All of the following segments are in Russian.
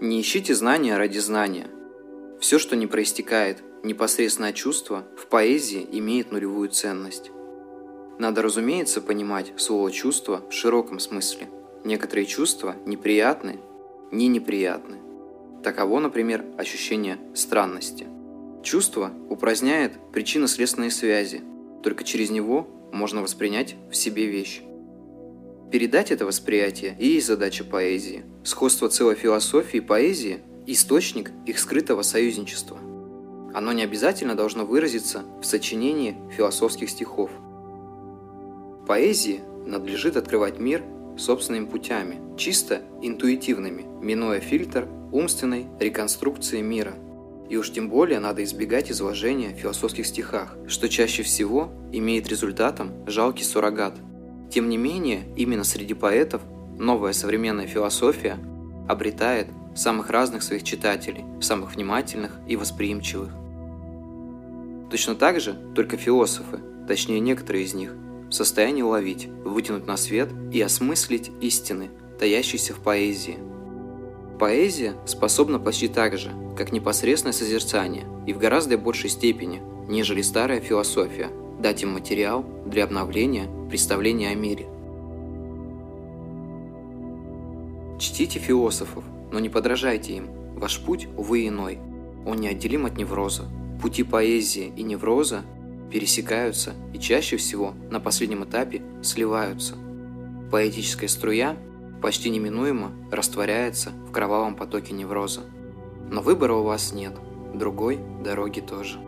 Не ищите знания ради знания. Все, что не проистекает непосредственно от чувства, в поэзии имеет нулевую ценность. Надо, разумеется, понимать слово «чувство» в широком смысле. Некоторые чувства неприятны, не неприятны. Таково, например, ощущение странности. Чувство упраздняет причинно-следственные связи, только через него можно воспринять в себе вещь. Передать это восприятие и есть задача поэзии. Сходство целой философии и поэзии – источник их скрытого союзничества. Оно не обязательно должно выразиться в сочинении философских стихов – Поэзии надлежит открывать мир собственными путями, чисто интуитивными, минуя фильтр умственной реконструкции мира. И уж тем более надо избегать изложения в философских стихах, что чаще всего имеет результатом жалкий суррогат. Тем не менее, именно среди поэтов новая современная философия обретает самых разных своих читателей, самых внимательных и восприимчивых. Точно так же только философы, точнее некоторые из них, в состоянии уловить, вытянуть на свет и осмыслить истины, таящиеся в поэзии. Поэзия способна почти так же, как непосредственное созерцание, и в гораздо большей степени, нежели старая философия, дать им материал для обновления представления о мире. Чтите философов, но не подражайте им. Ваш путь, увы, иной. Он неотделим от невроза. Пути поэзии и невроза пересекаются и чаще всего на последнем этапе сливаются. Поэтическая струя почти неминуемо растворяется в кровавом потоке невроза. Но выбора у вас нет, другой дороги тоже.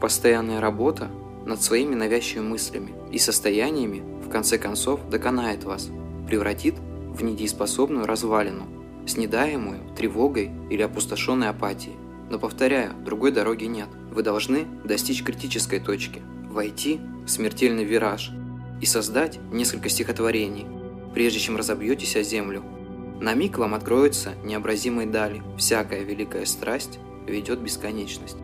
Постоянная работа над своими навязчивыми мыслями и состояниями в конце концов доконает вас, превратит в недееспособную развалину, снедаемую тревогой или опустошенной апатией. Но повторяю, другой дороги нет. Вы должны достичь критической точки, войти в смертельный вираж и создать несколько стихотворений, прежде чем разобьетесь о землю. На миг вам откроются необразимые дали, всякая великая страсть ведет бесконечность.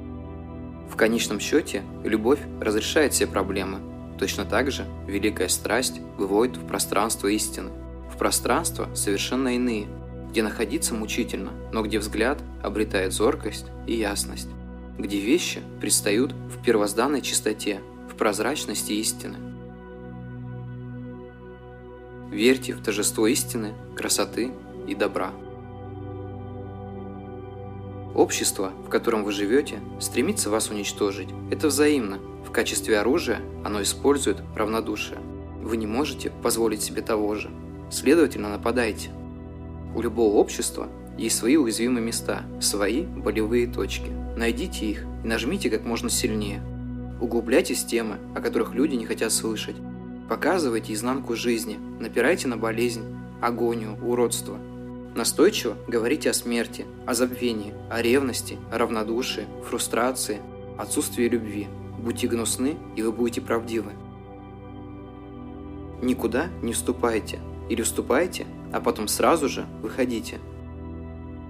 В конечном счете, любовь разрешает все проблемы. Точно так же великая страсть выводит в пространство истины. В пространство совершенно иные, где находиться мучительно, но где взгляд обретает зоркость и ясность где вещи предстают в первозданной чистоте, в прозрачности истины. Верьте в торжество истины, красоты и добра. Общество, в котором вы живете, стремится вас уничтожить. Это взаимно. В качестве оружия оно использует равнодушие. Вы не можете позволить себе того же. Следовательно, нападайте. У любого общества есть свои уязвимые места, свои болевые точки. Найдите их и нажмите как можно сильнее. Углубляйтесь в темы, о которых люди не хотят слышать. Показывайте изнанку жизни, напирайте на болезнь, агонию, уродство. Настойчиво говорите о смерти, о забвении, о ревности, о равнодушии, фрустрации, отсутствии любви. Будьте гнусны, и вы будете правдивы. Никуда не вступайте. Или вступайте, а потом сразу же выходите –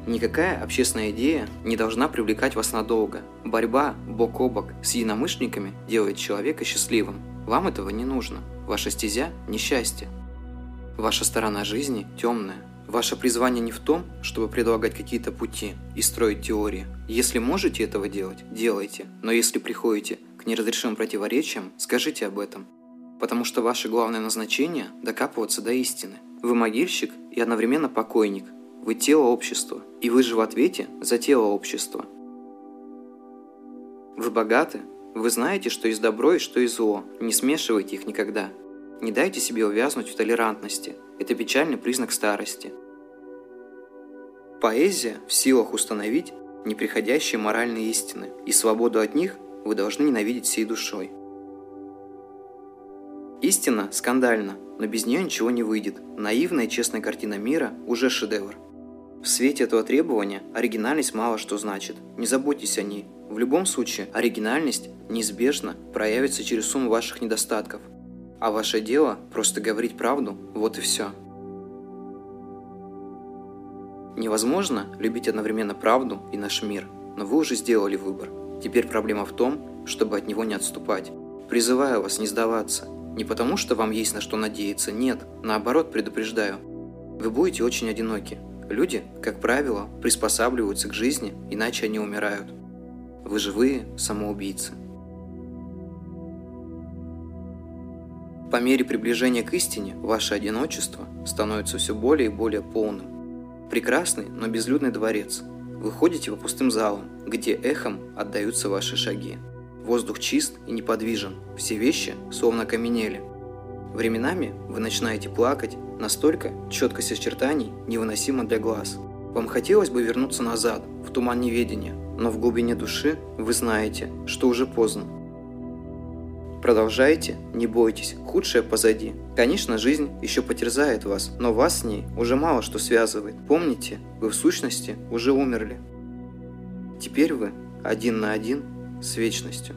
Никакая общественная идея не должна привлекать вас надолго. Борьба бок о бок с единомышленниками делает человека счастливым. Вам этого не нужно. Ваша стезя – несчастье. Ваша сторона жизни темная. Ваше призвание не в том, чтобы предлагать какие-то пути и строить теории. Если можете этого делать, делайте. Но если приходите к неразрешимым противоречиям, скажите об этом. Потому что ваше главное назначение – докапываться до истины. Вы могильщик и одновременно покойник, вы тело общества, и вы же в ответе за тело общества. Вы богаты, вы знаете, что есть добро и что есть зло, не смешивайте их никогда. Не дайте себе увязнуть в толерантности, это печальный признак старости. Поэзия в силах установить неприходящие моральные истины, и свободу от них вы должны ненавидеть всей душой. Истина скандальна, но без нее ничего не выйдет. Наивная и честная картина мира уже шедевр. В свете этого требования оригинальность мало что значит. Не заботьтесь о ней. В любом случае, оригинальность неизбежно проявится через сумму ваших недостатков. А ваше дело просто говорить правду, вот и все. Невозможно любить одновременно правду и наш мир, но вы уже сделали выбор. Теперь проблема в том, чтобы от него не отступать. Призываю вас не сдаваться. Не потому, что вам есть на что надеяться, нет, наоборот предупреждаю. Вы будете очень одиноки, Люди, как правило, приспосабливаются к жизни, иначе они умирают. Вы живые самоубийцы. По мере приближения к истине ваше одиночество становится все более и более полным. Прекрасный, но безлюдный дворец. Вы ходите по пустым залам, где эхом отдаются ваши шаги. Воздух чист и неподвижен, все вещи словно каменели. Временами вы начинаете плакать, настолько четкость очертаний невыносима для глаз. Вам хотелось бы вернуться назад, в туман неведения, но в глубине души вы знаете, что уже поздно. Продолжайте, не бойтесь, худшее позади. Конечно, жизнь еще потерзает вас, но вас с ней уже мало что связывает. Помните, вы в сущности уже умерли. Теперь вы один на один с вечностью.